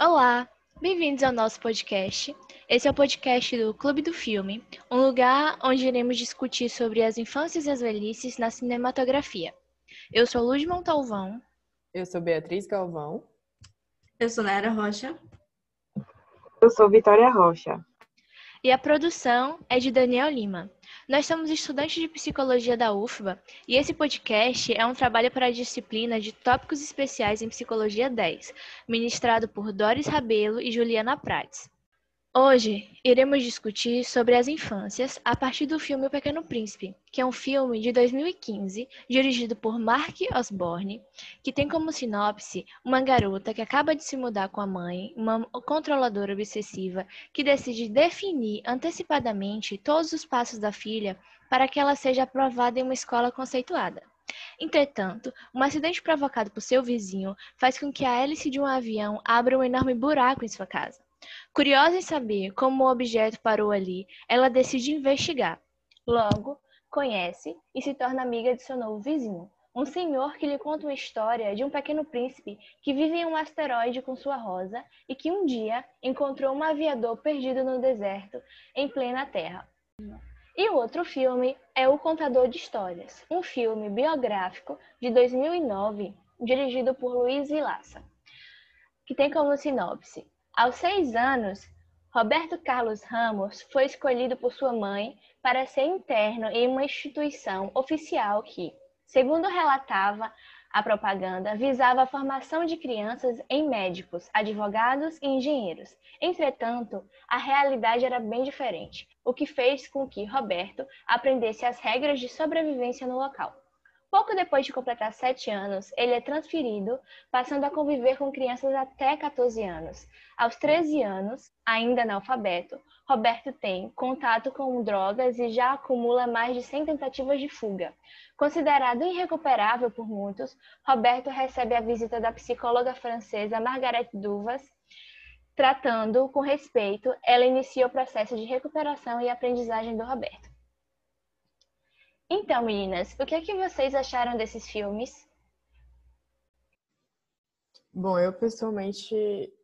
Olá, bem-vindos ao nosso podcast. Esse é o podcast do Clube do Filme, um lugar onde iremos discutir sobre as infâncias e as velhices na cinematografia. Eu sou Luz Montalvão. Eu sou Beatriz Galvão. Eu sou Naira Rocha. Eu sou Vitória Rocha. E a produção é de Daniel Lima. Nós somos estudantes de psicologia da UFBA e esse podcast é um trabalho para a disciplina de tópicos especiais em Psicologia 10, ministrado por Doris Rabelo e Juliana Prates. Hoje iremos discutir sobre as infâncias a partir do filme O Pequeno Príncipe, que é um filme de 2015 dirigido por Mark Osborne, que tem como sinopse uma garota que acaba de se mudar com a mãe, uma controladora obsessiva que decide definir antecipadamente todos os passos da filha para que ela seja aprovada em uma escola conceituada. Entretanto, um acidente provocado por seu vizinho faz com que a hélice de um avião abra um enorme buraco em sua casa. Curiosa em saber como o objeto parou ali, ela decide investigar. Logo, conhece e se torna amiga de seu novo vizinho, um senhor que lhe conta uma história de um pequeno príncipe que vive em um asteroide com sua rosa e que um dia encontrou um aviador perdido no deserto em plena Terra. E o outro filme é O Contador de Histórias, um filme biográfico de 2009 dirigido por Luiz Vilaça, que tem como sinopse aos seis anos, Roberto Carlos Ramos foi escolhido por sua mãe para ser interno em uma instituição oficial que, segundo relatava a propaganda, visava a formação de crianças em médicos, advogados e engenheiros. Entretanto, a realidade era bem diferente, o que fez com que Roberto aprendesse as regras de sobrevivência no local. Pouco depois de completar 7 anos, ele é transferido, passando a conviver com crianças até 14 anos. Aos 13 anos, ainda analfabeto, Roberto tem contato com drogas e já acumula mais de 100 tentativas de fuga. Considerado irrecuperável por muitos, Roberto recebe a visita da psicóloga francesa Margaret Duvas. Tratando com respeito, ela inicia o processo de recuperação e aprendizagem do Roberto. Então, meninas, o que é que vocês acharam desses filmes? Bom, eu pessoalmente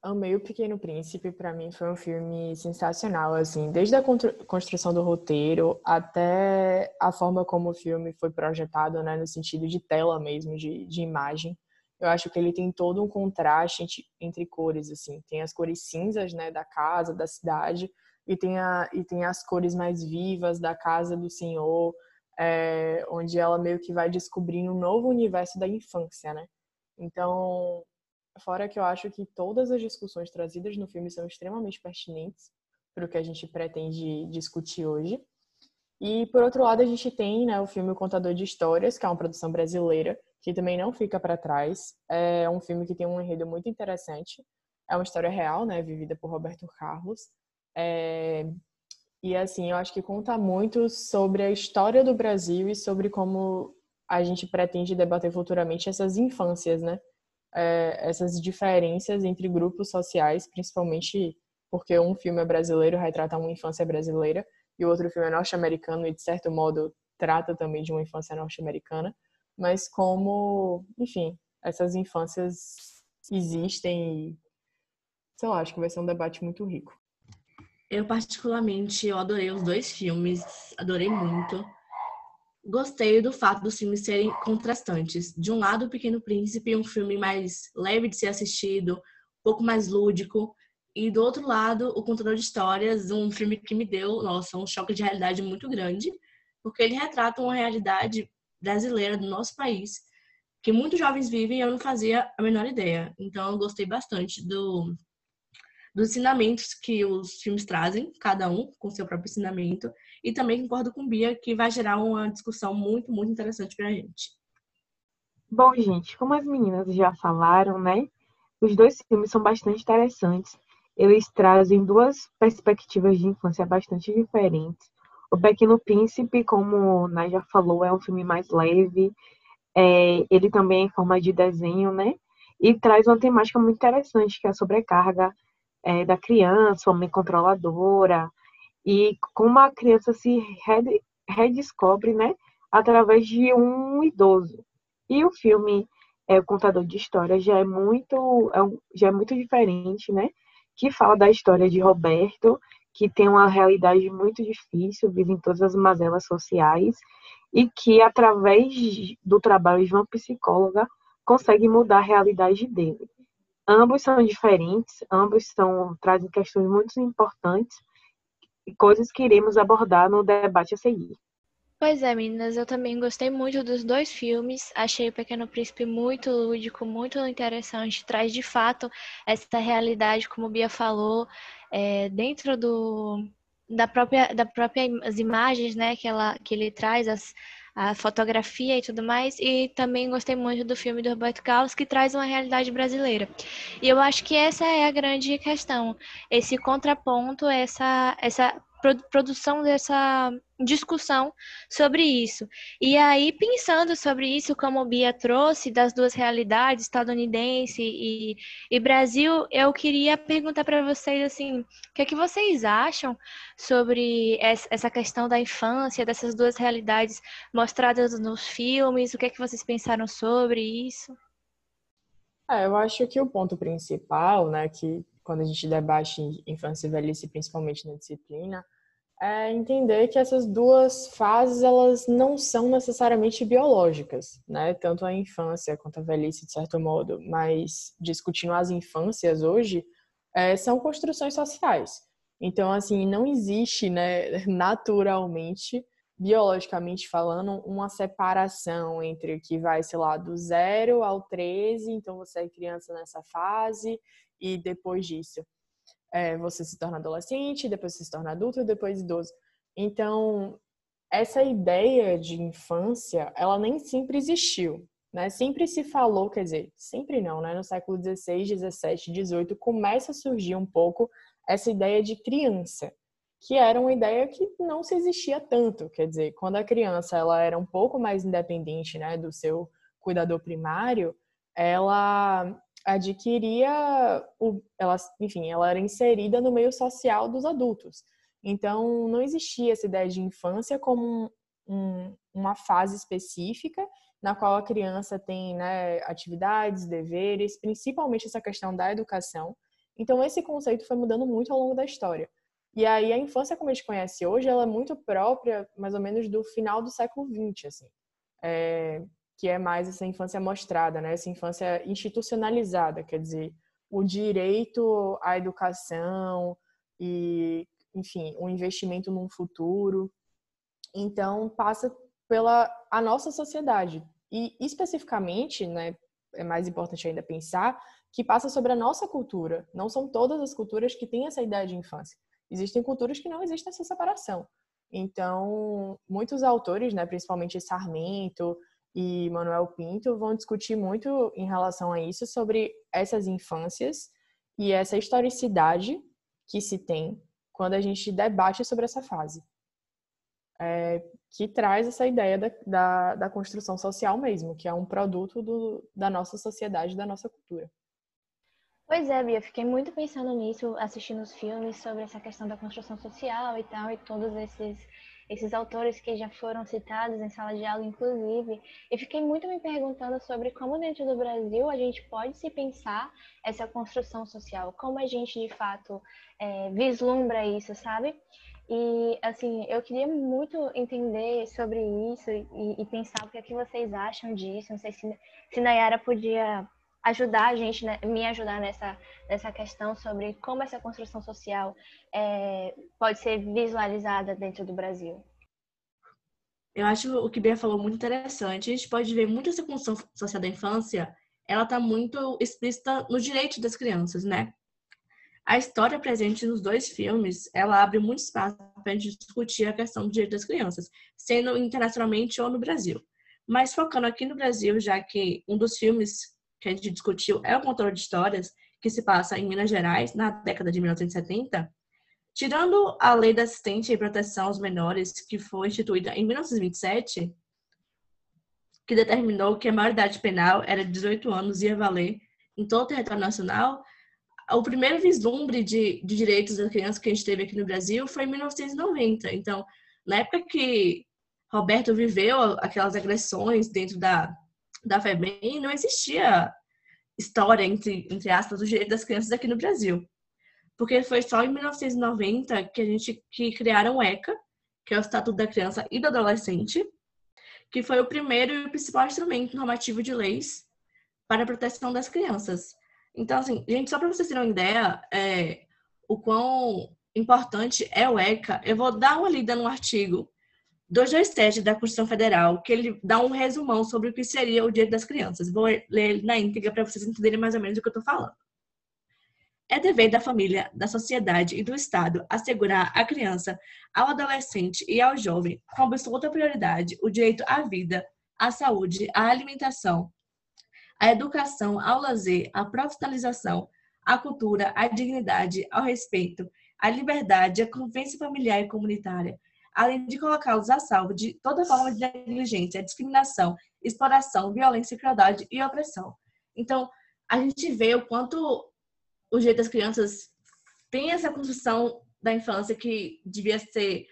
amei O Pequeno Príncipe. Para mim foi um filme sensacional, assim, desde a construção do roteiro até a forma como o filme foi projetado, né, no sentido de tela mesmo, de, de imagem. Eu acho que ele tem todo um contraste entre, cores, assim. Tem as cores cinzas, né, da casa, da cidade, e tem, a, e tem as cores mais vivas da casa do senhor, é, onde ela meio que vai descobrindo um novo universo da infância, né? Então, fora que eu acho que todas as discussões trazidas no filme são extremamente pertinentes para o que a gente pretende discutir hoje. E, por outro lado, a gente tem né, o filme O Contador de Histórias, que é uma produção brasileira, que também não fica para trás. É um filme que tem um enredo muito interessante. É uma história real, né, vivida por Roberto Carlos. É, e assim, eu acho que conta muito sobre a história do Brasil e sobre como a gente pretende debater futuramente essas infâncias, né? É, essas diferenças entre grupos sociais, principalmente porque um filme é brasileiro, retrata uma infância brasileira, e o outro filme é norte-americano e, de certo modo, trata também de uma infância norte-americana, mas como, enfim, essas infâncias existem e, sei lá, acho que vai ser um debate muito rico. Eu, particularmente, eu adorei os dois filmes, adorei muito. Gostei do fato dos filmes serem contrastantes. De um lado, O Pequeno Príncipe, um filme mais leve de ser assistido, um pouco mais lúdico. E do outro lado, O Contador de Histórias, um filme que me deu, nossa, um choque de realidade muito grande, porque ele retrata uma realidade brasileira do nosso país, que muitos jovens vivem e eu não fazia a menor ideia. Então, eu gostei bastante do, dos ensinamentos que os filmes trazem, cada um com seu próprio ensinamento, e também concordo com Bia que vai gerar uma discussão muito, muito interessante para a gente. Bom, gente, como as meninas já falaram, né, os dois filmes são bastante interessantes. Eles trazem duas perspectivas de infância bastante diferentes. O Pequeno Príncipe, como Nai já falou, é um filme mais leve. É, ele também é em forma de desenho, né? E traz uma temática muito interessante, que é a sobrecarga é, da criança, uma mãe controladora, e como a criança se redescobre, né, através de um idoso. E o filme é o contador de história, já é muito, é um, já é muito diferente, né? Que fala da história de Roberto, que tem uma realidade muito difícil, vive em todas as mazelas sociais, e que, através do trabalho de uma psicóloga, consegue mudar a realidade dele. Ambos são diferentes, ambos são, trazem questões muito importantes e coisas que iremos abordar no debate a seguir. Pois é, meninas, eu também gostei muito dos dois filmes. Achei o Pequeno Príncipe muito lúdico, muito interessante. Traz de fato essa realidade, como Bia falou, é, dentro do, da própria, da própria as imagens, né, que, ela, que ele traz, as, a fotografia e tudo mais. E também gostei muito do filme do Roberto Carlos, que traz uma realidade brasileira. E eu acho que essa é a grande questão, esse contraponto, essa, essa produção dessa discussão sobre isso. E aí, pensando sobre isso, como o Bia trouxe, das duas realidades, estadunidense e, e Brasil, eu queria perguntar para vocês, assim, o que é que vocês acham sobre essa questão da infância, dessas duas realidades mostradas nos filmes, o que é que vocês pensaram sobre isso? É, eu acho que o ponto principal, né, que quando a gente debate infância e velhice, principalmente na disciplina, é entender que essas duas fases elas não são necessariamente biológicas, né? Tanto a infância quanto a velhice, de certo modo, mas discutindo as infâncias hoje, é, são construções sociais. Então, assim, não existe, né, naturalmente, biologicamente falando, uma separação entre que vai, sei lá, do zero ao 13, então você é criança nessa fase, e depois disso é, você se torna adolescente, depois você se torna adulto e depois idoso. Então, essa ideia de infância, ela nem sempre existiu, né? Sempre se falou, quer dizer, sempre não, né? No século XVI, XVII, XVIII começa a surgir um pouco essa ideia de criança, que era uma ideia que não se existia tanto, quer dizer, quando a criança ela era um pouco mais independente, né, do seu cuidador primário, ela adquiria, o, ela, enfim, ela era inserida no meio social dos adultos. Então, não existia essa ideia de infância como um, uma fase específica na qual a criança tem né, atividades, deveres, principalmente essa questão da educação. Então, esse conceito foi mudando muito ao longo da história. E aí, a infância, como a gente conhece hoje, ela é muito própria, mais ou menos, do final do século XX, assim. É, que é mais essa infância mostrada, né? Essa infância institucionalizada, quer dizer, o direito à educação e, enfim, o investimento num futuro. Então, passa pela a nossa sociedade e especificamente, né, é mais importante ainda pensar que passa sobre a nossa cultura. Não são todas as culturas que têm essa ideia de infância. Existem culturas que não existem essa separação. Então, muitos autores, né, principalmente Sarmento, e Manuel Pinto vão discutir muito em relação a isso sobre essas infâncias e essa historicidade que se tem quando a gente debate sobre essa fase. É, que traz essa ideia da, da, da, construção social mesmo, que é um produto do, da nossa sociedade, da nossa cultura. Pois é, Bia, fiquei muito pensando nisso, assistindo os filmes sobre essa questão da construção social e tal, e todos esses esses autores que já foram citados em sala de aula, inclusive, e fiquei muito me perguntando sobre como dentro do Brasil a gente pode se pensar essa construção social, como a gente de fato é, vislumbra isso, sabe? E assim, eu queria muito entender sobre isso e, e pensar o que é que vocês acham disso. Não sei se, se Nayara podia ajudar a gente, né, me ajudar nessa, nessa questão sobre como essa construção social é, pode ser visualizada dentro do Brasil. Eu acho o que Bia falou muito interessante. A gente pode ver muito essa construção social da infância, ela está muito explícita nos direitos das crianças, né? A história presente nos dois filmes, ela abre muito espaço para a gente discutir a questão do direito das crianças, sendo internacionalmente ou no Brasil. Mas focando aqui no Brasil, já que um dos filmes que a gente discutiu é o controle de histórias, que se passa em Minas Gerais, na década de 1970. Tirando a Lei da Assistência e Proteção aos Menores, que foi instituída em 1927, que determinou que a maioridade penal era de 18 anos e ia valer em todo o território nacional, o primeiro vislumbre de, de direitos das crianças que a gente teve aqui no Brasil foi em 1990. Então, na época que Roberto viveu aquelas agressões dentro da, da FEBEM, não existia história, entre, entre aspas, do direito das crianças aqui no Brasil. Porque foi só em 1990 que a gente que criaram o ECA, que é o Estatuto da Criança e do Adolescente, que foi o primeiro e o principal instrumento normativo de leis para a proteção das crianças. Então, assim, gente, só para vocês terem uma ideia, é, o quão importante é o ECA, eu vou dar uma lida no artigo 227 da Constituição Federal, que ele dá um resumão sobre o que seria o Direito das Crianças. Vou ler ele na íntegra para vocês entenderem mais ou menos o que eu estou falando. É dever da família, da sociedade e do Estado assegurar à criança, ao adolescente e ao jovem, com absoluta prioridade, o direito à vida, à saúde, à alimentação, à educação, ao lazer, à profissionalização, à cultura, à dignidade, ao respeito, à liberdade, à convivência familiar e comunitária, além de colocá-los a salvo de toda forma de negligência, discriminação, exploração, violência, crueldade e opressão. Então, a gente vê o quanto o jeito das crianças tem essa construção da infância que devia ser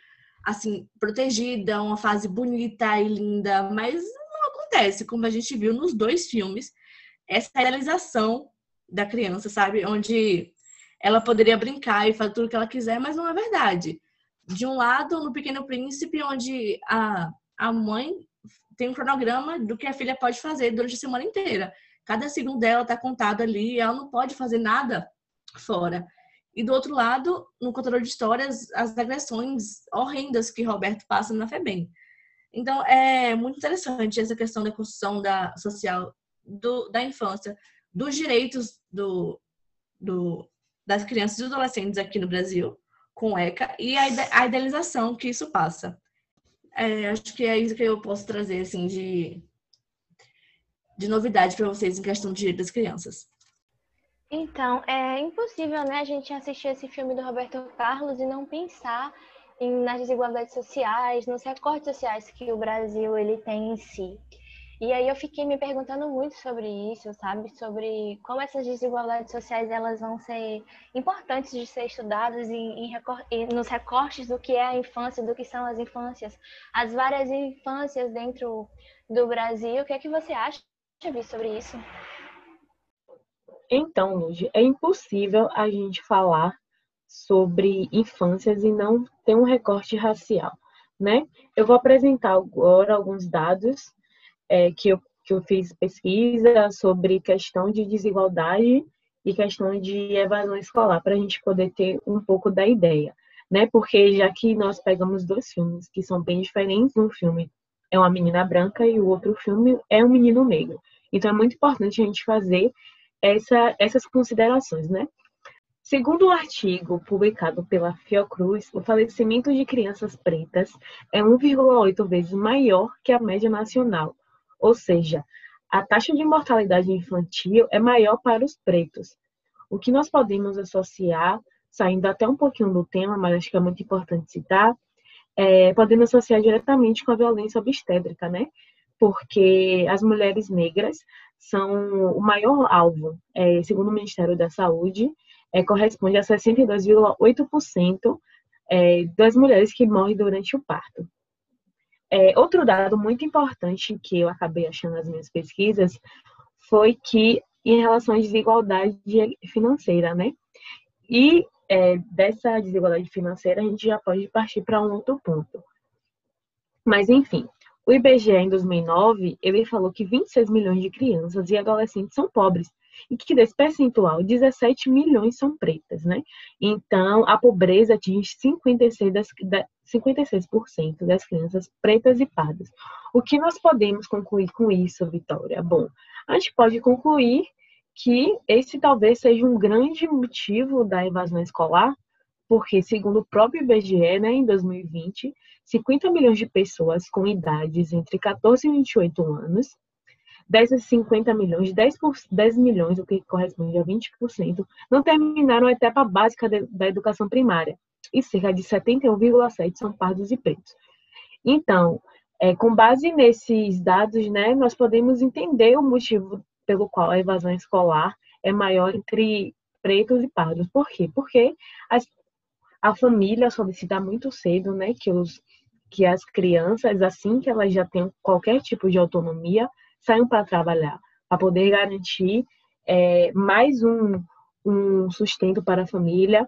assim protegida, uma fase bonita e linda, mas não acontece, como a gente viu nos dois filmes, essa realização da criança, sabe, onde ela poderia brincar e fazer tudo o que ela quiser, mas não é verdade de um lado, no Pequeno Príncipe, onde a, a mãe tem um cronograma do que a filha pode fazer durante a semana inteira. Cada segundo dela está contado ali, ela não pode fazer nada fora. E do outro lado, no contador de histórias, as agressões horrendas que Roberto passa na FEBEM. Então, é muito interessante essa questão da construção da, social do, da infância, dos direitos do, do, das crianças e adolescentes aqui no Brasil, com ECA e a idealização que isso passa. É, acho que é isso que eu posso trazer assim de, de novidade para vocês em questão de direito das crianças. Então, é impossível, né, a gente assistir esse filme do Roberto Carlos e não pensar em, nas desigualdades sociais, nos recortes sociais que o Brasil ele tem em si. E aí eu fiquei me perguntando muito sobre isso, sabe? Sobre como essas desigualdades sociais elas vão ser importantes de ser estudadas em, em, nos recortes do que é a infância, do que são as infâncias, as várias infâncias dentro do Brasil. O que é que você acha, Vi, sobre isso? Então, Lud, é impossível a gente falar sobre infâncias e não ter um recorte racial, né? Eu vou apresentar agora alguns dados é, que, eu, que eu fiz pesquisa sobre questão de desigualdade e questão de evasão escolar, para a gente poder ter um pouco da ideia, né? Porque já que nós pegamos dois filmes que são bem diferentes, um filme é uma menina branca e o outro filme é um menino negro. Então é muito importante a gente fazer essa, essas considerações, né? Segundo o um artigo publicado pela Fiocruz, o falecimento de crianças pretas é 1,8 vezes maior que a média nacional, ou seja, a taxa de mortalidade infantil é maior para os pretos. O que nós podemos associar, saindo até um pouquinho do tema, mas acho que é muito importante citar, é, podemos associar diretamente com a violência obstétrica, né? Porque as mulheres negras são o maior alvo, é, segundo o Ministério da Saúde, é, corresponde a 62,8% é, das mulheres que morrem durante o parto. É, outro dado muito importante que eu acabei achando nas minhas pesquisas foi que em relação à desigualdade financeira, né? E é, dessa desigualdade financeira a gente já pode partir para um outro ponto. Mas enfim, o IBGE em 2009 ele falou que 26 milhões de crianças e adolescentes são pobres e que desse percentual, 17 milhões são pretas, né? Então, a pobreza atinge 56 das, 56% das crianças pretas e pardas. O que nós podemos concluir com isso, Vitória? Bom, a gente pode concluir que esse talvez seja um grande motivo da evasão escolar, porque, segundo o próprio IBGE, né, em 2020, 50 milhões de pessoas com idades entre 14 e 28 anos Dessas 50 milhões, 10, por, 10 milhões, o que corresponde a 20%, não terminaram a etapa básica de, da educação primária, e cerca de 71,7% são pardos e pretos. Então, é, com base nesses dados, né, nós podemos entender o motivo pelo qual a evasão escolar é maior entre pretos e pardos. Por quê? Porque as, a família solicita muito cedo né, que, os, que as crianças, assim que elas já têm qualquer tipo de autonomia, saiam para trabalhar, para poder garantir é, mais um, um sustento para a família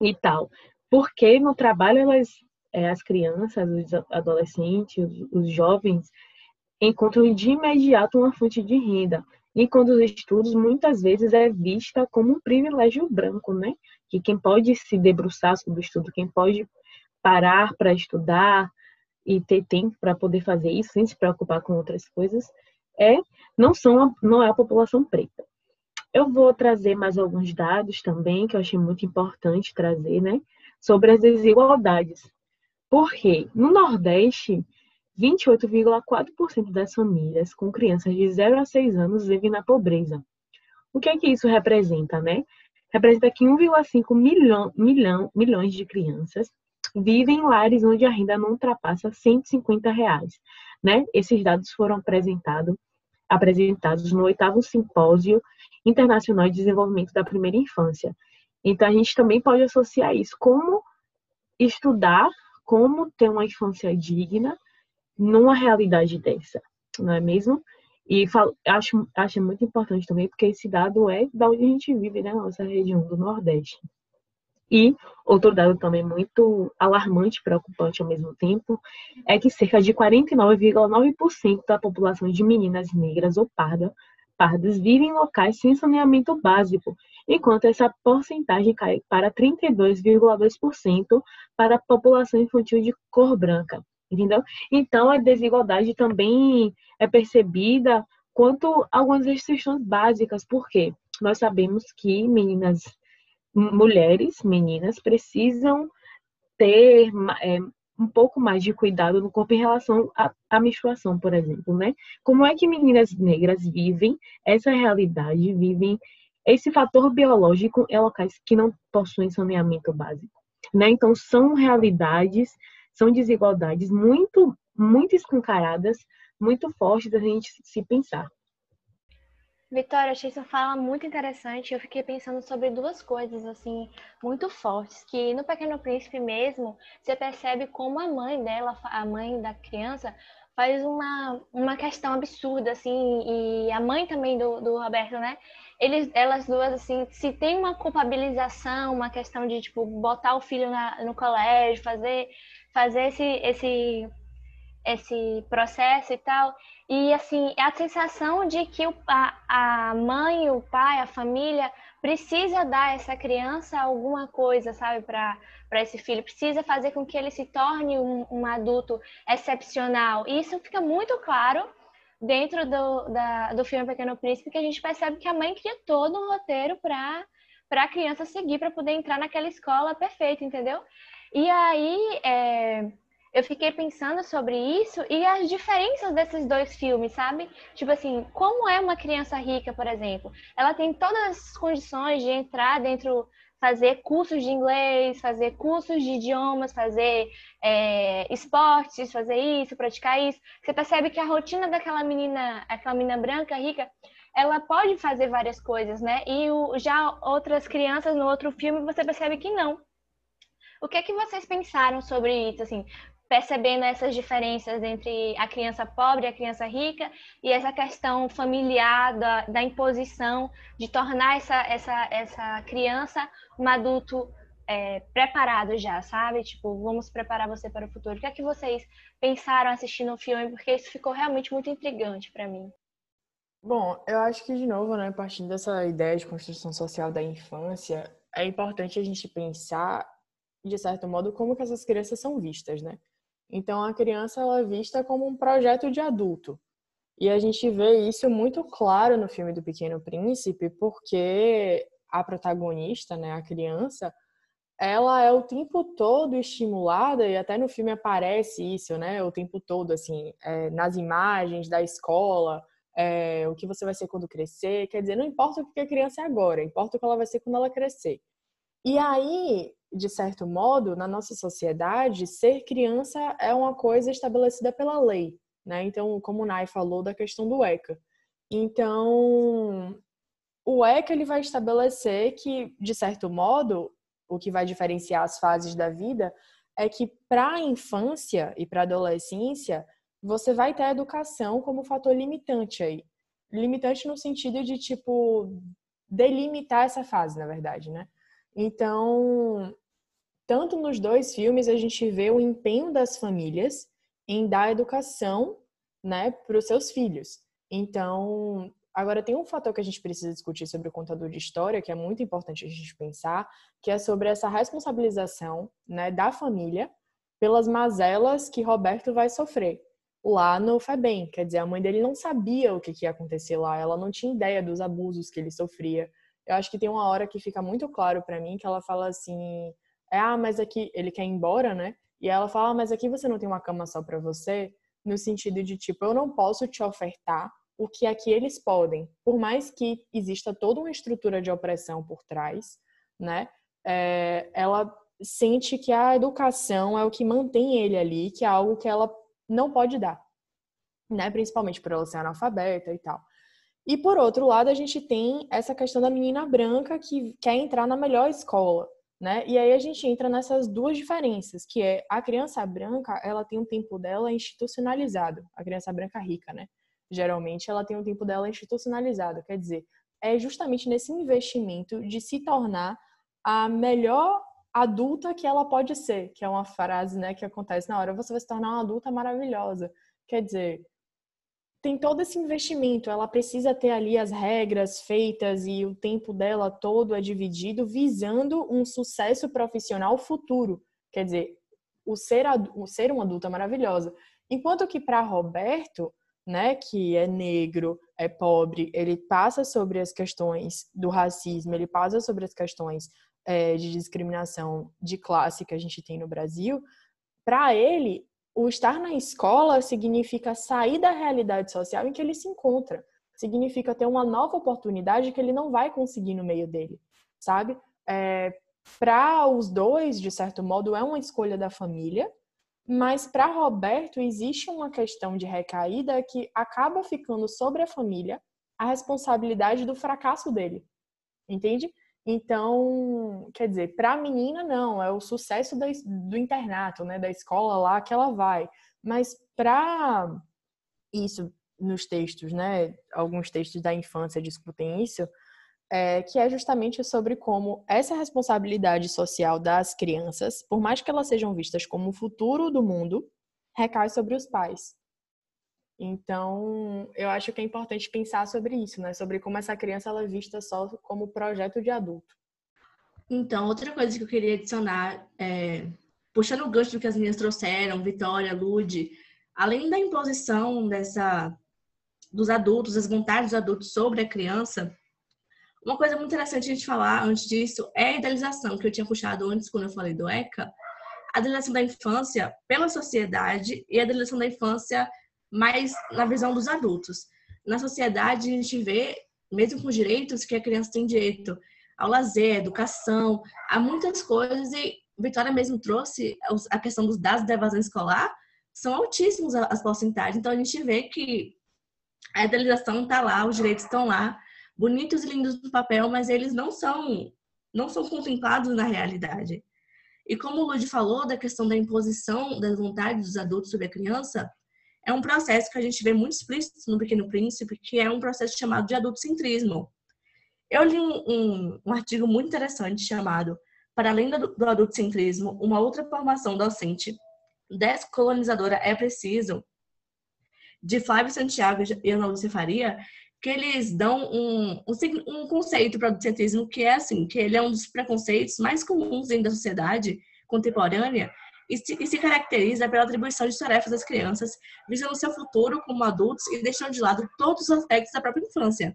e tal. Porque no trabalho elas, é, as crianças, os adolescentes, os, os jovens encontram de imediato uma fonte de renda. E quando os estudos muitas vezes é vista como um privilégio branco, né? Que quem pode se debruçar sobre o estudo, quem pode parar para estudar e ter tempo para poder fazer isso sem se preocupar com outras coisas, é não são não é a população preta. Eu vou trazer mais alguns dados também que eu achei muito importante trazer, né, sobre as desigualdades. Porque no Nordeste, 28,4% das famílias com crianças de 0 a 6 anos vivem na pobreza. O que é que isso representa, né? Representa que 1,5 milhão, milhão, milhões de crianças vivem em lares onde a renda não ultrapassa 150 reais, né? Esses dados foram apresentados apresentados no oitavo simpósio internacional de desenvolvimento da primeira infância. Então a gente também pode associar isso como estudar como ter uma infância digna numa realidade dessa, não é mesmo? E falo, acho, acho muito importante também, porque esse dado é da onde a gente vive, né? Nossa região do Nordeste. E outro dado também muito alarmante, preocupante ao mesmo tempo, é que cerca de 49,9% da população de meninas negras ou parda, pardas vivem em locais sem saneamento básico, enquanto essa porcentagem cai para 32,2% para a população infantil de cor branca entendeu? Então, a desigualdade também é percebida quanto algumas restrições básicas, porque nós sabemos que meninas, mulheres, meninas, precisam ter é, um pouco mais de cuidado no corpo em relação à, menstruação, por exemplo, né? Como é que meninas negras vivem essa realidade, vivem esse fator biológico em locais que não possuem saneamento básico, né? Então, são realidades são desigualdades muito, muito escancaradas, muito fortes da gente se pensar. Vitória, achei sua fala muito interessante. Eu fiquei pensando sobre duas coisas assim muito fortes, que no Pequeno Príncipe mesmo, você percebe como a mãe dela, a mãe da criança, faz uma, uma questão absurda assim, e a mãe também do, do Roberto, né? Eles, elas duas assim, se tem uma culpabilização, uma questão de tipo botar o filho na, no colégio, fazer fazer esse, esse, esse processo e tal. E assim, a sensação de que o, a, a mãe, o pai, a família precisa dar a essa criança alguma coisa, sabe, para esse filho, precisa fazer com que ele se torne um, um adulto excepcional. E isso fica muito claro dentro do, da, do filme Pequeno Príncipe, que a gente percebe que a mãe cria todo um roteiro para a criança seguir, para poder entrar naquela escola perfeita, entendeu? E aí é, eu fiquei pensando sobre isso e as diferenças desses dois filmes, sabe? Tipo assim, como é uma criança rica, por exemplo? Ela tem todas as condições de entrar dentro, fazer cursos de inglês, fazer cursos de idiomas, fazer é, esportes, fazer isso, praticar isso. Você percebe que a rotina daquela menina, aquela menina branca rica, ela pode fazer várias coisas, né? E o, já outras crianças no outro filme você percebe que não o que é que vocês pensaram sobre isso, assim, percebendo essas diferenças entre a criança pobre e a criança rica e essa questão familiar da, da imposição de tornar essa, essa, essa criança um adulto é, preparado já, sabe? Tipo, vamos preparar você para o futuro. O que é que vocês pensaram assistindo o filme? Porque isso ficou realmente muito intrigante para mim. Bom, eu acho que, de novo, né, partindo dessa ideia de construção social da infância, é importante a gente pensar de certo modo, como que essas crianças são vistas, né? Então, a criança ela é vista como um projeto de adulto. E a gente vê isso muito claro no filme do Pequeno Príncipe, porque a protagonista, né, a criança, ela é o tempo todo estimulada, e até no filme aparece isso, né, o tempo todo, assim, é, nas imagens da escola, é, o que você vai ser quando crescer. Quer dizer, não importa o que a criança é agora, importa o que ela vai ser quando ela crescer. E aí, de certo modo, na nossa sociedade, ser criança é uma coisa estabelecida pela lei, né? Então, como o Nai falou da questão do ECA. Então, o ECA ele vai estabelecer que, de certo modo, o que vai diferenciar as fases da vida é que para a infância e para a adolescência você vai ter a educação como fator limitante aí. Limitante no sentido de, tipo, delimitar essa fase, na verdade, né? Então, tanto nos dois filmes a gente vê o empenho das famílias em dar educação, né, para os seus filhos. Então, agora tem um fator que a gente precisa discutir sobre o contador de história, que é muito importante a gente pensar, que é sobre essa responsabilização, né, da família pelas mazelas que Roberto vai sofrer lá no FEBEM. Quer dizer, a mãe dele não sabia o que, ia acontecer lá, ela não tinha ideia dos abusos que ele sofria. Eu acho que tem uma hora que fica muito claro para mim que ela fala assim: é, ah, mas aqui ele quer ir embora, né? E ela fala: ah, mas aqui você não tem uma cama só para você, no sentido de tipo, eu não posso te ofertar o que aqui eles podem, por mais que exista toda uma estrutura de opressão por trás, né? É, ela sente que a educação é o que mantém ele ali, que é algo que ela não pode dar, né? Principalmente por ela ser analfabeta e tal. E por outro lado, a gente tem essa questão da menina branca que quer entrar na melhor escola, né? E aí a gente entra nessas duas diferenças, que é a criança branca, ela tem um tempo dela institucionalizado, a criança branca rica, né? Geralmente ela tem um tempo dela institucionalizado, quer dizer, é justamente nesse investimento de se tornar a melhor adulta que ela pode ser, que é uma frase, né, que acontece na hora, você vai se tornar uma adulta maravilhosa. Quer dizer, tem todo esse investimento, ela precisa ter ali as regras feitas e o tempo dela todo é dividido visando um sucesso profissional futuro. Quer dizer, o ser, o ser uma adulta maravilhosa. Enquanto que para Roberto, né, que é negro, é pobre, ele passa sobre as questões do racismo, ele passa sobre as questões é, de discriminação de classe que a gente tem no Brasil, para ele, o estar na escola significa sair da realidade social em que ele se encontra. Significa ter uma nova oportunidade que ele não vai conseguir no meio dele, sabe? É, para os dois, de certo modo, é uma escolha da família, mas para Roberto existe uma questão de recaída que acaba ficando sobre a família a responsabilidade do fracasso dele. Entende? Então, quer dizer, para a menina não, é o sucesso do internato, né, da escola lá que ela vai. Mas para isso nos textos, né, alguns textos da infância discutem isso, é, que é justamente sobre como essa responsabilidade social das crianças, por mais que elas sejam vistas como o futuro do mundo, recai sobre os pais. Então, eu acho que é importante pensar sobre isso, né? Sobre como essa criança ela é vista só como projeto de adulto. Então, outra coisa que eu queria adicionar, é, puxando o gancho do que as meninas trouxeram, Vitória, Lude, além da imposição dessa dos adultos, das vontades dos adultos sobre a criança, uma coisa muito interessante a gente falar antes disso é a idealização, que eu tinha puxado antes quando eu falei do ECA, a idealização da infância pela sociedade e a idealização da infância mas na visão dos adultos. Na sociedade, a gente vê, mesmo com os direitos, que a criança tem direito ao lazer, educação, a muitas coisas, e Vitória mesmo trouxe a questão dos dados da evasão escolar, são altíssimos as porcentagens. Então, a gente vê que a idealização está lá, os direitos estão lá, bonitos e lindos no papel, mas eles não são, não são contemplados na realidade. E como o Lud falou da questão da imposição das vontades dos adultos sobre a criança, é um processo que a gente vê muito explícito no Pequeno Príncipe, que é um processo chamado de adultocentrismo. Eu li um, um, um artigo muito interessante chamado Para além do, do adultocentrismo, uma outra formação docente descolonizadora é preciso, de Flávio Santiago e Ana Lúcia Faria, que eles dão um, um, um conceito para o adultocentrismo que é assim, que ele é um dos preconceitos mais comuns dentro da sociedade contemporânea e se, e se caracteriza pela atribuição de tarefas às crianças, visando seu futuro como adultos e deixando de lado todos os aspectos da própria infância.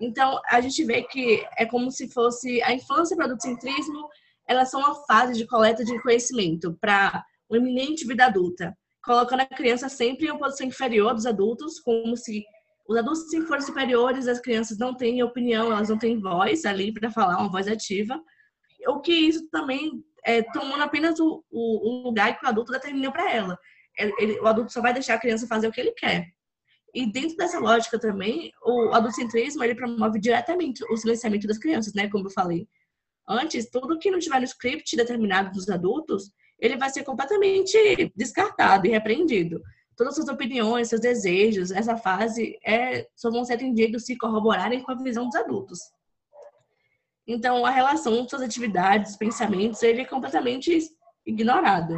Então, a gente vê que é como se fosse a infância para o adultocentrismo, elas são uma fase de coleta de conhecimento para uma iminente vida adulta, colocando a criança sempre em uma posição inferior dos adultos, como se os adultos se forem superiores, as crianças não têm opinião, elas não têm voz ali para falar, uma voz ativa. O que isso também é, tomando apenas o, o, o, lugar que o adulto determinou para ela. Ele, o adulto só vai deixar a criança fazer o que ele quer. E dentro dessa lógica também, o adultocentrismo ele promove diretamente o silenciamento das crianças, né? Como eu falei. Antes, tudo que não tiver no script determinado dos adultos, ele vai ser completamente descartado e repreendido. todas as suas opiniões, seus desejos, essa fase é, só vão ser atendidos se corroborarem com a visão dos adultos. Então, a relação com suas atividades, pensamentos, ele é completamente ignorado.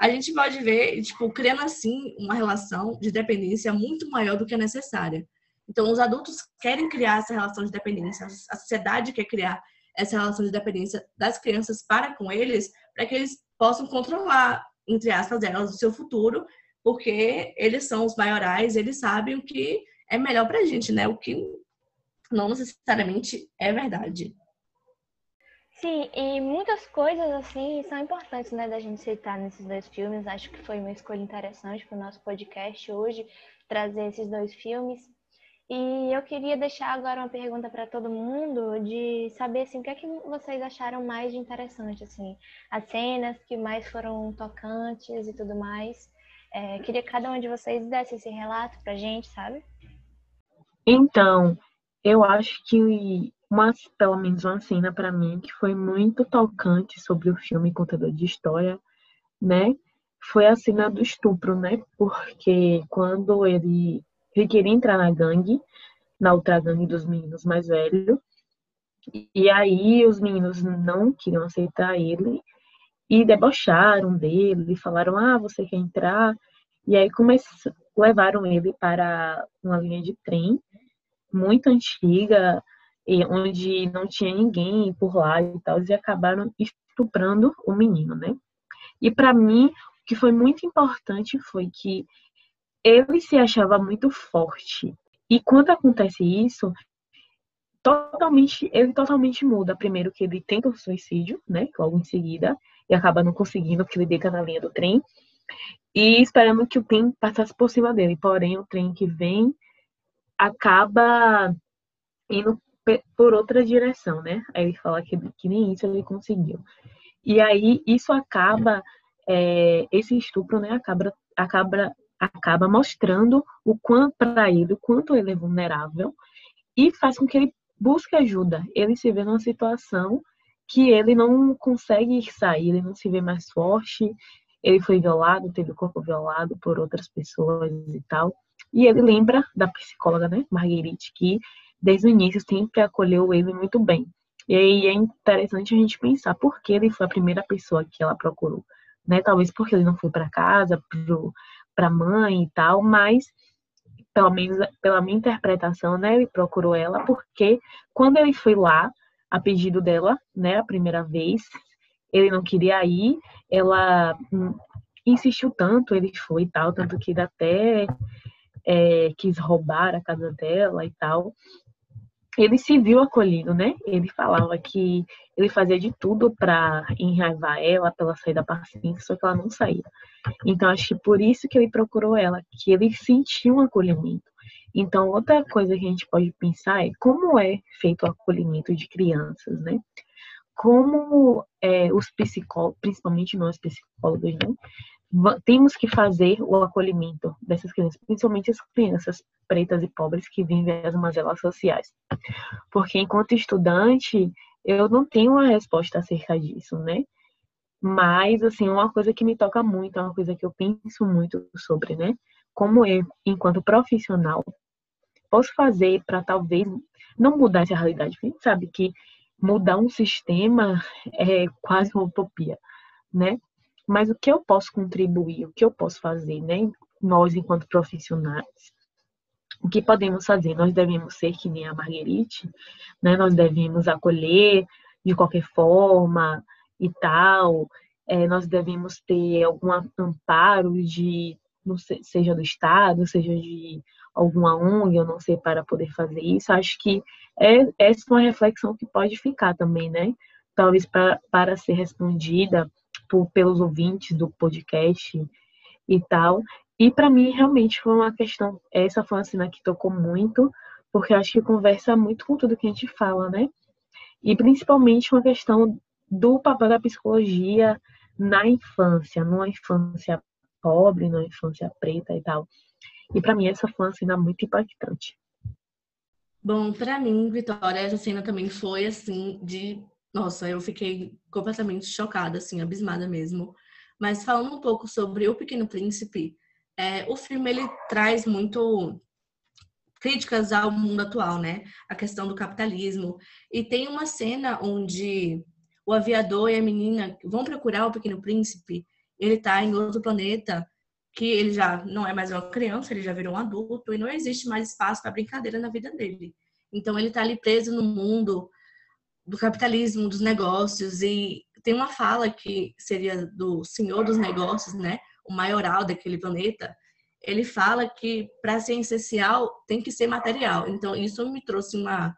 A gente pode ver, tipo, criando assim uma relação de dependência muito maior do que a necessária. Então, os adultos querem criar essa relação de dependência, a sociedade quer criar essa relação de dependência das crianças para com eles, para que eles possam controlar, entre aspas, elas o seu futuro, porque eles são os maiorais, eles sabem o que é melhor para a gente, né? O que não necessariamente é verdade. Sim, e muitas coisas assim são importantes, né, da gente citar nesses dois filmes. Acho que foi uma escolha interessante para o nosso podcast hoje trazer esses dois filmes. E eu queria deixar agora uma pergunta para todo mundo de saber assim, o que é que vocês acharam mais de interessante, assim, as cenas que mais foram tocantes e tudo mais. É, queria que cada um de vocês desse esse relato pra gente, sabe? Então, eu acho que uma, pelo menos uma cena para mim que foi muito tocante sobre o filme Contador de História, né? Foi a cena do estupro, né? Porque quando ele, ele queria entrar na gangue, na outra gangue dos meninos mais velhos, e aí os meninos não queriam aceitar ele e debocharam dele, falaram: "Ah, você quer entrar?" E aí começaram, levaram ele para uma linha de trem muito antiga, onde não tinha ninguém por lá e tal, e acabaram estuprando o menino, né? E para mim, o que foi muito importante foi que ele se achava muito forte. E quando acontece isso, totalmente, ele totalmente muda. Primeiro que ele tenta o suicídio, né? Logo em seguida, e acaba não conseguindo, porque ele deita na linha do trem. E esperando que o trem passasse por cima dele. Porém, o trem que vem acaba indo por outra direção, né? Aí ele fala que, que nem isso ele conseguiu. E aí isso acaba, é, esse estupro, né? Acaba, acaba, acaba mostrando o quanto para ele, o quanto ele é vulnerável e faz com que ele busque ajuda. Ele se vê numa situação que ele não consegue sair, ele não se vê mais forte. Ele foi violado, teve o corpo violado por outras pessoas e tal. E ele lembra da psicóloga, né, Marguerite, que desde o início sempre acolheu ele muito bem. E aí é interessante a gente pensar por que ele foi a primeira pessoa que ela procurou, né? Talvez porque ele não foi para casa, para a mãe e tal, mas pelo menos pela minha interpretação, né, ele procurou ela porque quando ele foi lá, a pedido dela, né, a primeira vez, ele não queria ir, ela insistiu tanto, ele foi e tal, tanto que até é, quis roubar a casa dela e tal ele se viu acolhido, né? Ele falava que ele fazia de tudo para enraivar ela, para ela sair da paciência, só que ela não saía. Então, acho que por isso que ele procurou ela, que ele sentiu um acolhimento. Então, outra coisa que a gente pode pensar é como é feito o acolhimento de crianças, né? Como é, os psicólogos, principalmente nós psicólogos, né? Temos que fazer o acolhimento dessas crianças, principalmente as crianças pretas e pobres que vivem as mazelas sociais. Porque enquanto estudante, eu não tenho uma resposta acerca disso, né? Mas, assim, uma coisa que me toca muito, é uma coisa que eu penso muito sobre, né? Como eu, enquanto profissional, posso fazer para talvez não mudar essa realidade? Porque a gente sabe que mudar um sistema é quase uma utopia, né? Mas o que eu posso contribuir, o que eu posso fazer, né? Nós, enquanto profissionais, o que podemos fazer? Nós devemos ser que nem a Marguerite, né? Nós devemos acolher de qualquer forma e tal. É, nós devemos ter algum amparo de, sei, seja do Estado, seja de alguma ONG, eu não sei, para poder fazer isso. Acho que é, essa é uma reflexão que pode ficar também, né? Talvez pra, para ser respondida por, pelos ouvintes do podcast e tal. E para mim realmente foi uma questão, essa foi uma cena que tocou muito, porque acho que conversa muito com tudo que a gente fala, né? E principalmente uma questão do papel da psicologia na infância, numa infância pobre, numa infância preta e tal. E para mim essa foi uma cena muito impactante. Bom, para mim, Vitória, essa cena também foi assim de nossa, eu fiquei completamente chocada, assim, abismada mesmo. Mas falando um pouco sobre O Pequeno Príncipe, é, o filme ele traz muito críticas ao mundo atual, né? A questão do capitalismo. E tem uma cena onde o aviador e a menina vão procurar o Pequeno Príncipe. Ele está em outro planeta, que ele já não é mais uma criança, ele já virou um adulto e não existe mais espaço para brincadeira na vida dele. Então ele está ali preso no mundo do capitalismo, dos negócios e tem uma fala que seria do senhor dos negócios, né? O maioral daquele planeta, ele fala que para ser essencial tem que ser material. Então, isso me trouxe uma,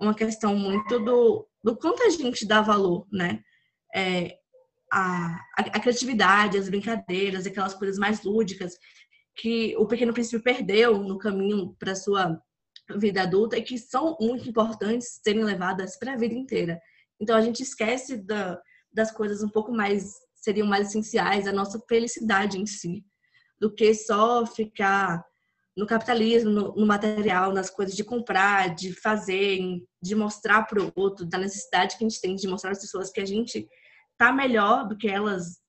uma questão muito do, do quanto a gente dá valor, né? É, a, a, criatividade, as brincadeiras, aquelas coisas mais lúdicas que o Pequeno Príncipe perdeu no caminho para sua vida adulta e que são muito importantes serem levadas para a vida inteira. Então, a gente esquece da, das coisas um pouco mais, seriam mais essenciais, a nossa felicidade em si do que só ficar no capitalismo, no, no, material, nas coisas de comprar, de fazer, de mostrar para o outro, da necessidade que a gente tem de mostrar às pessoas que a gente tá melhor do que elas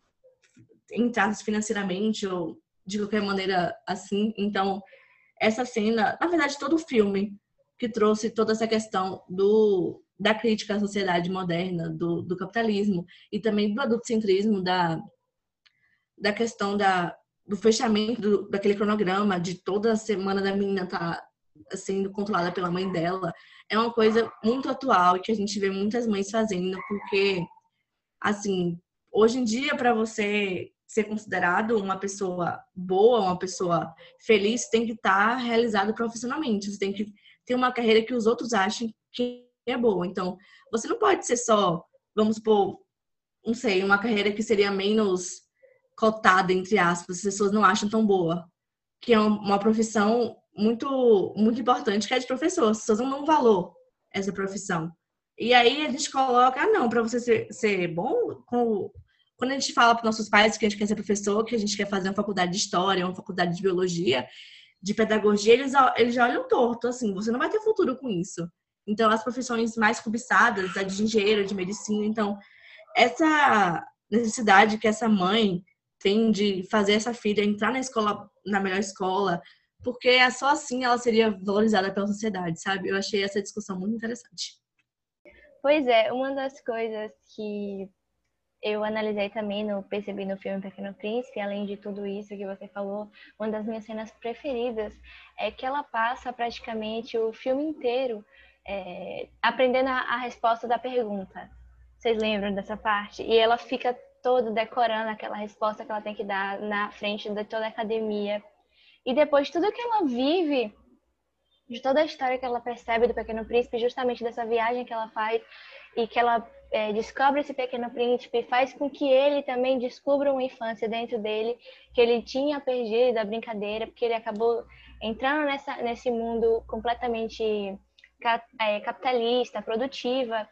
em tratos financeiramente ou de qualquer maneira assim. Então, essa cena, na verdade, todo o filme que trouxe toda essa questão do da crítica à sociedade moderna, do, do capitalismo e também do adultocentrismo, da, da questão da, do fechamento do, daquele cronograma, de toda a semana da menina tá sendo controlada pela mãe dela, é uma coisa muito atual e que a gente vê muitas mães fazendo, porque, assim, hoje em dia, para você ser considerado uma pessoa boa, uma pessoa feliz, tem que estar tá realizado profissionalmente, você tem que ter uma carreira que os outros achem que é boa. Então, você não pode ser só, vamos supor, não sei, uma carreira que seria menos cotada, entre aspas, as pessoas não acham tão boa. Que é uma profissão muito, muito importante, que é de professor. As pessoas não dão valor a essa profissão. E aí a gente coloca, ah, não, para você ser, ser bom, com, quando a gente fala para nossos pais que a gente quer ser professor, que a gente quer fazer uma faculdade de história, uma faculdade de biologia, de pedagogia, eles, eles já olham torto, assim, você não vai ter futuro com isso. Então, as profissões mais cobiçadas, a de engenheiro, de medicina, então, essa necessidade que essa mãe tem de fazer essa filha entrar na escola, na melhor escola, porque é só assim ela seria valorizada pela sociedade, sabe? Eu achei essa discussão muito interessante. Pois é, uma das coisas que eu analisei também, no, percebi no filme Pequeno Príncipe, além de tudo isso que você falou, uma das minhas cenas preferidas é que ela passa praticamente o filme inteiro é, aprendendo a, a resposta da pergunta. Vocês lembram dessa parte? E ela fica todo decorando aquela resposta que ela tem que dar na frente de toda a academia. E depois tudo que ela vive, de toda a história que ela percebe do Pequeno Príncipe, justamente dessa viagem que ela faz e que ela é, descobre esse Pequeno Príncipe, faz com que ele também descubra uma infância dentro dele que ele tinha perdido da brincadeira, porque ele acabou entrando nessa, nesse mundo completamente é, capitalista, produtiva.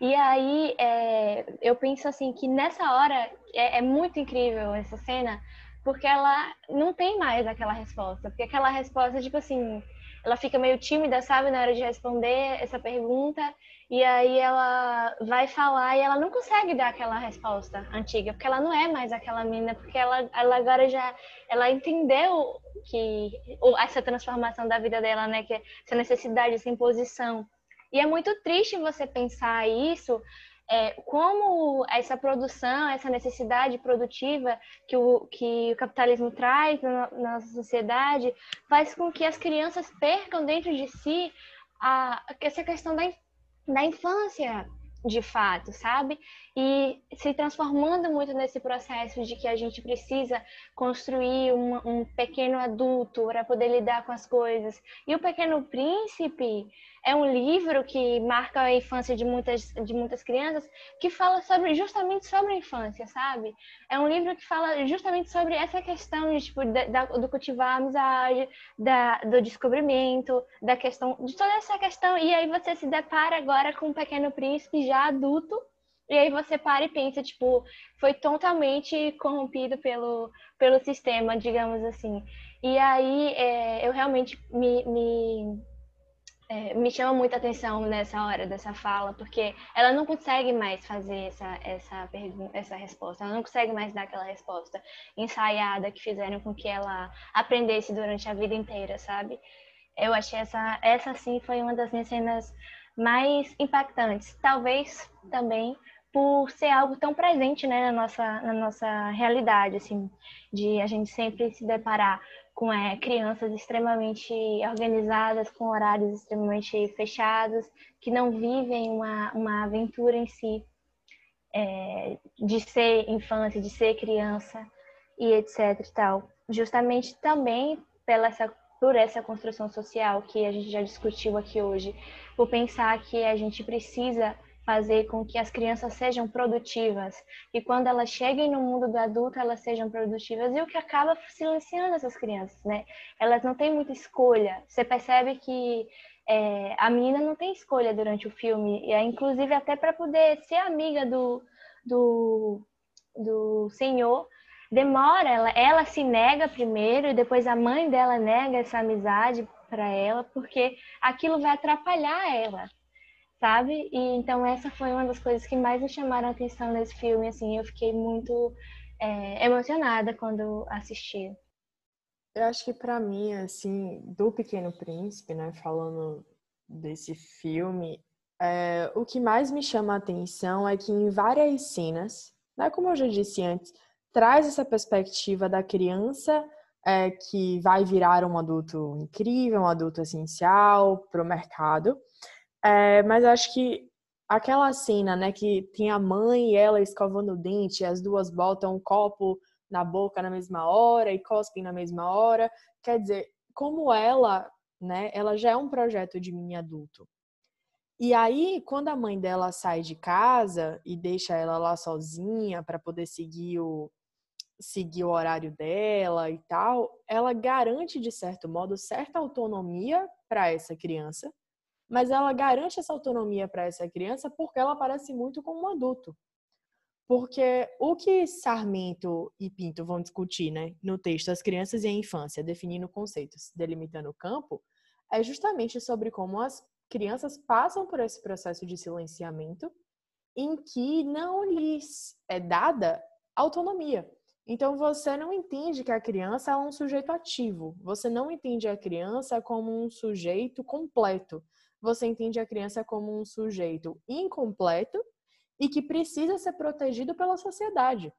E aí é, eu penso assim que nessa hora é, é, muito incrível essa cena, porque ela não tem mais aquela resposta. Porque aquela resposta, tipo assim, ela fica meio tímida, sabe, na hora de responder essa pergunta, e aí ela vai falar e ela não consegue dar aquela resposta antiga, porque ela não é mais aquela menina, porque ela, ela agora já ela entendeu que essa transformação da vida dela, né, que essa necessidade, essa imposição. E é muito triste você pensar isso, é, como essa produção, essa necessidade produtiva que o, que o capitalismo traz na, na sociedade, faz com que as crianças percam dentro de si a, essa questão da, da infância, de fato, sabe? E se transformando muito nesse processo de que a gente precisa construir um, um pequeno adulto para poder lidar com as coisas. E o Pequeno Príncipe é um livro que marca a infância de muitas, de muitas crianças, que fala sobre justamente sobre a infância, sabe? É um livro que fala justamente sobre essa questão de, tipo, da, do cultivar a amizade, da, do descobrimento, da questão, de toda essa questão. E aí você se depara agora com um pequeno príncipe já adulto, e aí você para e pensa, tipo, foi totalmente corrompido pelo, pelo sistema, digamos assim. E aí é, eu realmente me, me é, me chama muita atenção nessa hora dessa fala, porque ela não consegue mais fazer essa, essa, essa resposta, ela não consegue mais dar aquela resposta ensaiada que fizeram com que ela aprendesse durante a vida inteira, sabe? Eu achei essa, essa sim foi uma das minhas cenas mais impactantes. Talvez também por ser algo tão presente né, na, nossa, na nossa realidade, assim, de a gente sempre se deparar com é, crianças extremamente organizadas, com horários extremamente fechados, que não vivem uma, uma aventura em si, é, de ser infância, de ser criança e etc e tal. Justamente também pela essa, por essa construção social que a gente já discutiu aqui hoje, por pensar que a gente precisa fazer com que as crianças sejam produtivas. E quando elas cheguem no mundo do adulto elas sejam produtivas. E o que acaba silenciando essas crianças, né? Elas não têm muita escolha. Você percebe que é, a menina não tem escolha durante o filme, e é, inclusive até para poder ser amiga do, do, do senhor, demora, ela, ela se nega primeiro e depois a mãe dela nega essa amizade para ela, porque aquilo vai atrapalhar ela sabe? E então essa foi uma das coisas que mais me chamaram a atenção nesse filme, assim, eu fiquei muito é, emocionada quando assisti. Eu acho que para mim, assim, do Pequeno Príncipe, né, falando desse filme, é, o que mais me chama a atenção é que em várias cenas, né, como eu já disse antes, traz essa perspectiva da criança é, que vai virar um adulto incrível, um adulto essencial para o mercado, é, mas acho que aquela cena, né, que tem a mãe e ela escovando o dente, as duas botam um copo na boca na mesma hora e cospem na mesma hora, quer dizer, como ela, né, ela já é um projeto de mim adulto. E aí, quando a mãe dela sai de casa e deixa ela lá sozinha para poder seguir o seguir o horário dela e tal, ela garante de certo modo certa autonomia para essa criança mas ela garante essa autonomia para essa criança porque ela parece muito com um adulto. Porque o que Sarmento e Pinto vão discutir né, no texto As Crianças e a Infância, definindo conceitos, delimitando o campo, é justamente sobre como as crianças passam por esse processo de silenciamento em que não lhes é dada autonomia. Então você não entende que a criança é um sujeito ativo, você não entende a criança como um sujeito completo você entende a criança como um sujeito incompleto e que precisa ser protegido pela sociedade.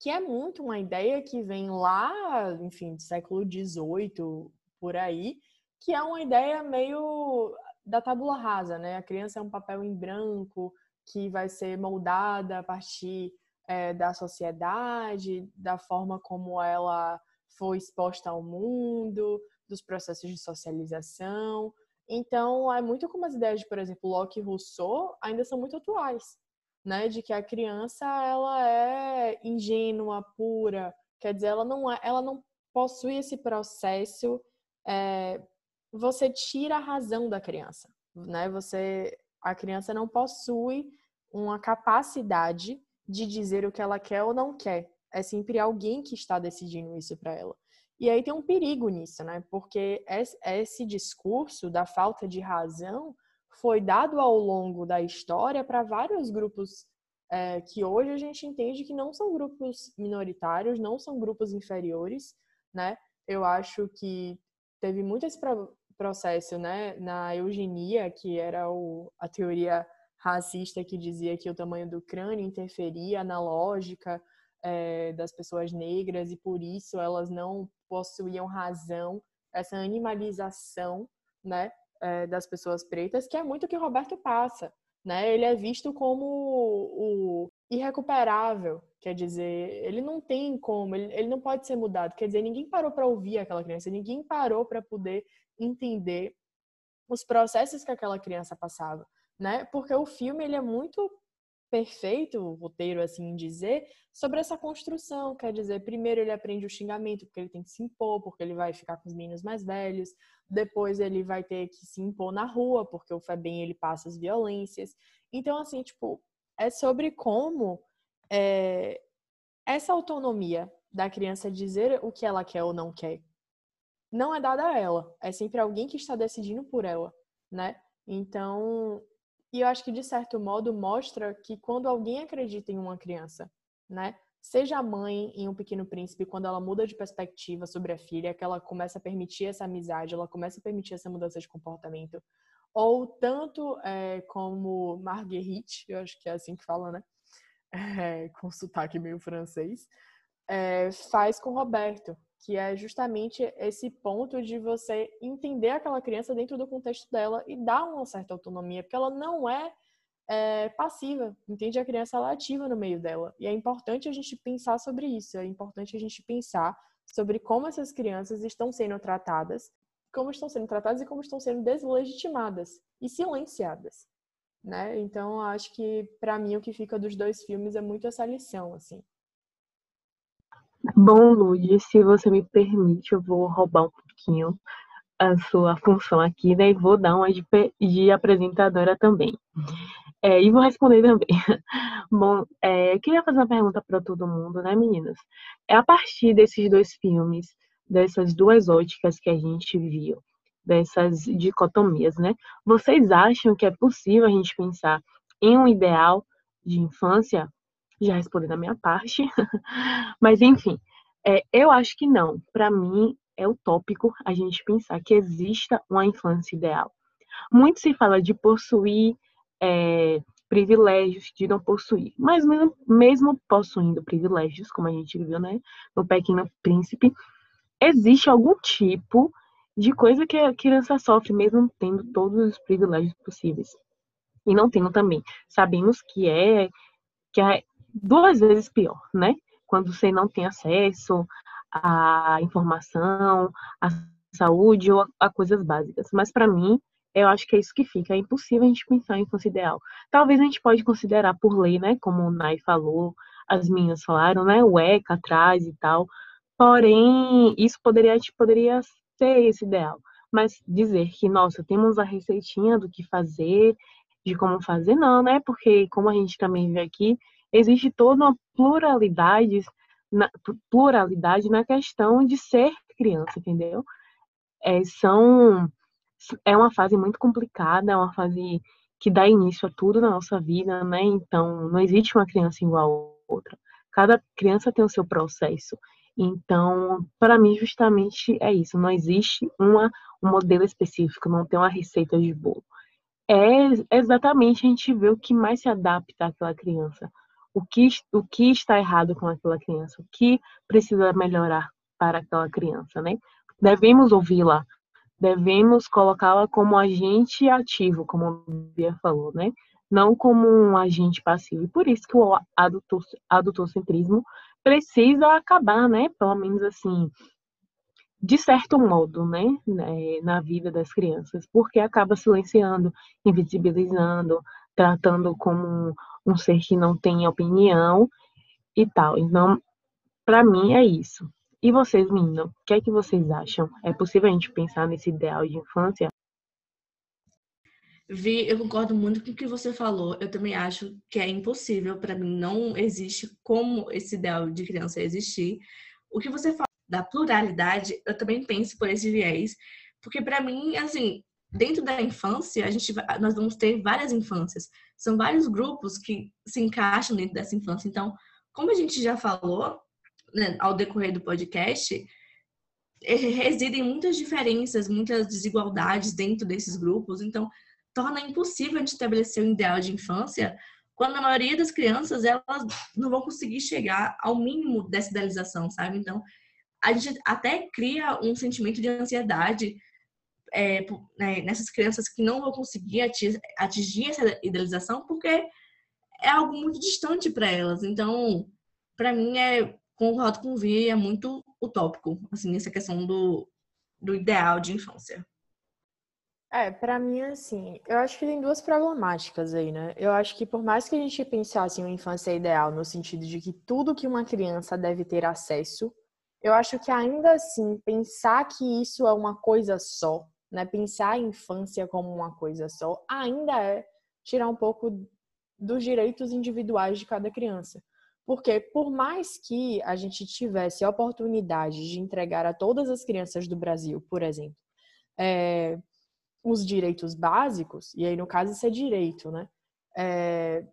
Que é muito uma ideia que vem lá, enfim, do século XVIII, por aí, que é uma ideia meio da tábula rasa, né? A criança é um papel em branco que vai ser moldada a partir é, da sociedade, da forma como ela foi exposta ao mundo, dos processos de socialização. Então, é muito como as ideias de, por exemplo, Locke e Rousseau ainda são muito atuais, né? De que a criança, ela é ingênua, pura, quer dizer, ela não, é, ela não possui esse processo, é, você tira a razão da criança, né? Você, a criança não possui uma capacidade de dizer o que ela quer ou não quer. É sempre alguém que está decidindo isso para ela. E aí tem um perigo nisso, né? Porque esse discurso da falta de razão foi dado ao longo da história para vários grupos é, que hoje a gente entende que não são grupos minoritários, não são grupos inferiores, né? Eu acho que teve muito esse processo, né, na eugenia, que era o, a teoria racista que dizia que o tamanho do crânio interferia na lógica é, das pessoas negras e por isso elas não possuíam razão, essa animalização, né, é, das pessoas pretas, que é muito o que Roberto passa, né? Ele é visto como o irrecuperável, quer dizer, ele não tem como, ele, ele não pode ser mudado, quer dizer, ninguém parou para ouvir aquela criança, ninguém parou para poder entender os processos que aquela criança passava, né? Porque o filme ele é muito perfeito, o roteiro assim dizer, sobre essa construção. Quer dizer, primeiro ele aprende o xingamento, porque ele tem que se impor, porque ele vai ficar com os meninos mais velhos. Depois ele vai ter que se impor na rua, porque o Febem ele passa as violências. Então, assim, tipo, é sobre como é, essa autonomia da criança dizer o que ela quer ou não quer não é dada a ela. É sempre alguém que está decidindo por ela. né? Então, e eu acho que de certo modo mostra que quando alguém acredita em uma criança, né? Seja a mãe em Um Pequeno Príncipe, quando ela muda de perspectiva sobre a filha, que ela começa a permitir essa amizade, ela começa a permitir essa mudança de comportamento, ou tanto é, como Marguerite, eu acho que é assim que fala, né? É, com sotaque meio francês, é, faz com Roberto, que é justamente esse ponto de você entender aquela criança dentro do contexto dela e dar uma certa autonomia, porque ela não é, é passiva, entende? A criança ela é ativa no meio dela. E é importante a gente pensar sobre isso, é importante a gente pensar sobre como essas crianças estão sendo tratadas, como estão sendo tratadas e como estão sendo deslegitimadas e silenciadas. Né? Então, acho que para mim o que fica dos dois filmes é muito essa lição, assim. Bom, Lud, se você me permite, eu vou roubar um pouquinho a sua função aqui, né? E vou dar uma de, de apresentadora também. É, e vou responder também. Bom, é, eu queria fazer uma pergunta para todo mundo, né, meninas? É a partir desses dois filmes, dessas duas óticas que a gente viu, dessas dicotomias, né? Vocês acham que é possível a gente pensar em um ideal de infância já respondendo a minha parte. Mas, enfim, é, eu acho que não. Para mim, é utópico a gente pensar que exista uma infância ideal. Muito se fala de possuir é, privilégios, de não possuir. Mas mesmo, mesmo possuindo privilégios, como a gente viu né, no Pequeno Príncipe, existe algum tipo de coisa que a criança sofre, mesmo tendo todos os privilégios possíveis. E não tendo também. Sabemos que é que é duas vezes pior, né? Quando você não tem acesso à informação, à saúde ou a coisas básicas. Mas para mim, eu acho que é isso que fica. É impossível a gente pensar em infância ideal. Talvez a gente pode considerar por lei, né? Como o Nai falou, as minhas falaram, né? O ECA atrás e tal. Porém, isso poderia, poderia ser esse ideal. Mas dizer que, nossa, temos a receitinha do que fazer, de como fazer, não, né? Porque, como a gente também vê aqui, existe toda uma pluralidade na, pluralidade na questão de ser criança, entendeu? É, são, é uma fase muito complicada, é uma fase que dá início a tudo na nossa vida, né? Então, não existe uma criança igual a outra. Cada criança tem o seu processo. Então, para mim, justamente é isso. Não existe uma, um modelo específico, não tem uma receita de bolo. É exatamente a gente ver o que mais se adapta àquela criança o que, o que está errado com aquela criança, o que precisa melhorar para aquela criança, né? Devemos ouvi-la, devemos colocá-la como agente ativo, como a Bia falou, né? Não como um agente passivo. E por isso que o adultocentrismo precisa acabar, né? Pelo menos assim, de certo modo, né, né, na vida das crianças, porque acaba silenciando, invisibilizando, tratando como um ser que não tem opinião e tal. Então, para mim é isso. E vocês, meninas, o que é que vocês acham? É possível a gente pensar nesse ideal de infância? Vi, eu concordo muito com o que você falou. Eu também acho que é impossível, para mim, não existe como esse ideal de criança existir. O que você fala da pluralidade, eu também penso por esse viés, porque para mim, assim, dentro da infância, a gente nós vamos ter várias infâncias. São vários grupos que se encaixam dentro dessa infância. Então, como a gente já falou né, ao decorrer do podcast, é, residem muitas diferenças, muitas desigualdades dentro desses grupos. Então, torna impossível a gente estabelecer um ideal de infância quando a maioria das crianças elas não vão conseguir chegar ao mínimo dessa idealização, sabe? Então, a gente até cria um sentimento de ansiedade é, né, nessas crianças que não vão conseguir atingir, essa idealização porque é algo muito distante para elas. Então, para mim, é concordo com o Vi, é muito utópico, assim, essa questão do, do ideal de infância. É, para mim, assim, eu acho que tem duas problemáticas aí, né? Eu acho que por mais que a gente pensasse em uma infância ideal, no sentido de que tudo que uma criança deve ter acesso, eu acho que ainda assim, pensar que isso é uma coisa só, né? Pensar a infância como uma coisa só ainda é tirar um pouco dos direitos individuais de cada criança. Porque por mais que a gente tivesse a oportunidade de entregar a todas as crianças do Brasil, por exemplo, é, os direitos básicos, e aí no caso isso é direito, né? É,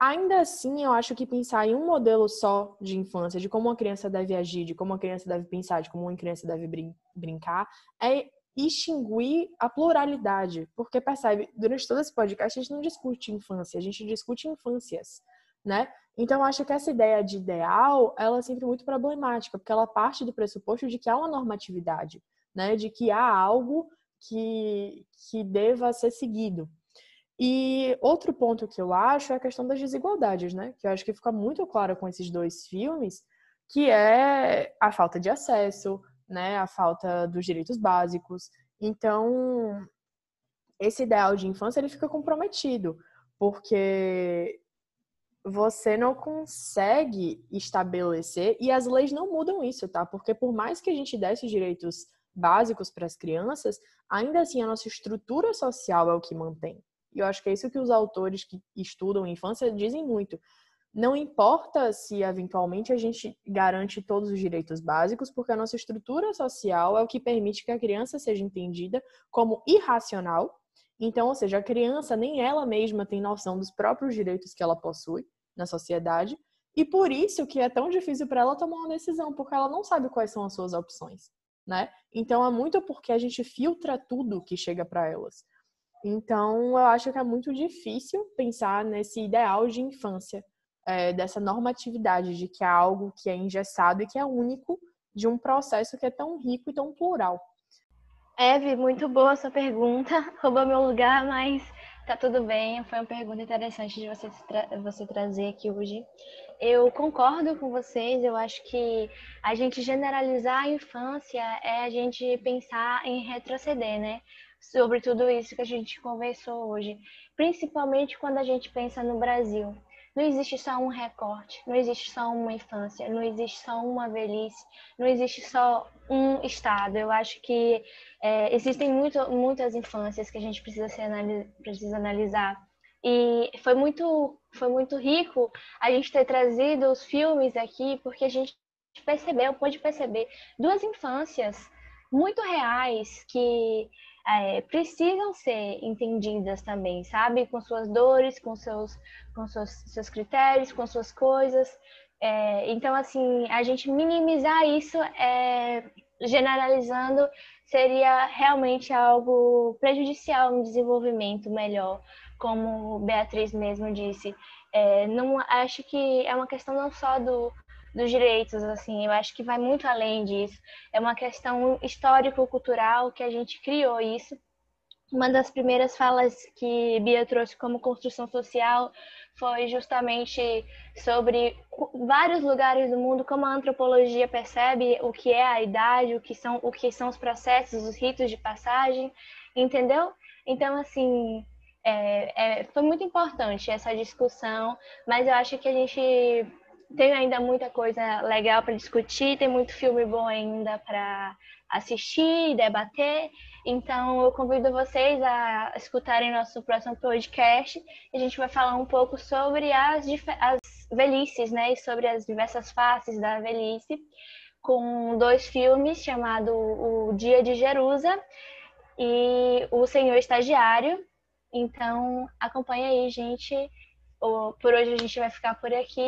ainda assim, eu acho que pensar em um modelo só de infância, de como uma criança deve agir, de como uma criança deve pensar, de como uma criança deve brin brincar, é extinguir a pluralidade. Porque percebe, durante todo esse podcast a gente não discute infância, a gente discute infâncias, né? Então, acho que essa ideia de ideal, ela é sempre muito problemática, porque ela parte do pressuposto de que há uma normatividade, né? De que há algo que, que deva ser seguido. E outro ponto que eu acho é a questão das desigualdades, né? Que eu acho que fica muito claro com esses dois filmes, que é a falta de acesso, né? A falta dos direitos básicos. Então, esse ideal de infância ele fica comprometido, porque você não consegue estabelecer e as leis não mudam isso, tá? Porque por mais que a gente desse direitos básicos para as crianças, ainda assim a nossa estrutura social é o que mantém. E eu acho que é isso que os autores que estudam infância dizem muito. Não importa se eventualmente a gente garante todos os direitos básicos, porque a nossa estrutura social é o que permite que a criança seja entendida como irracional. Então, ou seja, a criança nem ela mesma tem noção dos próprios direitos que ela possui na sociedade, e por isso que é tão difícil para ela tomar uma decisão, porque ela não sabe quais são as suas opções né? Então é muito porque a gente filtra tudo que chega para elas. Então eu acho que é muito difícil pensar nesse ideal de infância, é, dessa normatividade de que é algo que é engessado e que é único de um processo que é tão rico e tão plural. Eve, muito boa sua pergunta. Roubou meu lugar, mas tá tudo bem. Foi uma pergunta interessante de você, tra você trazer aqui hoje. Eu concordo com vocês, eu acho que a gente generalizar a infância é a gente pensar em retroceder, né? Sobre tudo isso que a gente conversou hoje. Principalmente quando a gente pensa no Brasil. Não existe só um recorte, não existe só uma infância, não existe só uma velhice, não existe só um estado. Eu acho que é, existem muito, muitas infâncias que a gente precisa, ser, precisa analisar e foi muito, foi muito rico a gente ter trazido os filmes aqui, porque a gente percebeu, pôde perceber duas infâncias muito reais que é, precisam ser entendidas também, sabe? Com suas dores, com seus, com seus, seus critérios, com suas coisas. É, então, assim, a gente minimizar isso, é, generalizando, seria realmente algo prejudicial no desenvolvimento melhor como Beatriz mesmo disse, é, não acho que é uma questão não só do, dos direitos, assim, eu acho que vai muito além disso. É uma questão histórico-cultural que a gente criou isso. Uma das primeiras falas que Bia trouxe como construção social foi justamente sobre vários lugares do mundo, como a antropologia percebe o que é a idade, o que são, o que são os processos, os ritos de passagem, entendeu? Então, assim, é, é, foi muito importante essa discussão, mas eu acho que a gente tem ainda muita coisa legal para discutir, tem muito filme bom ainda para assistir e debater. Então, eu convido vocês a escutarem nosso próximo podcast. A gente vai falar um pouco sobre as, as velhices, né? E sobre as diversas faces da velhice, com dois filmes chamados O Dia de Jerusa e O Senhor Estagiário, então, acompanha aí, gente. Por hoje a gente vai ficar por aqui.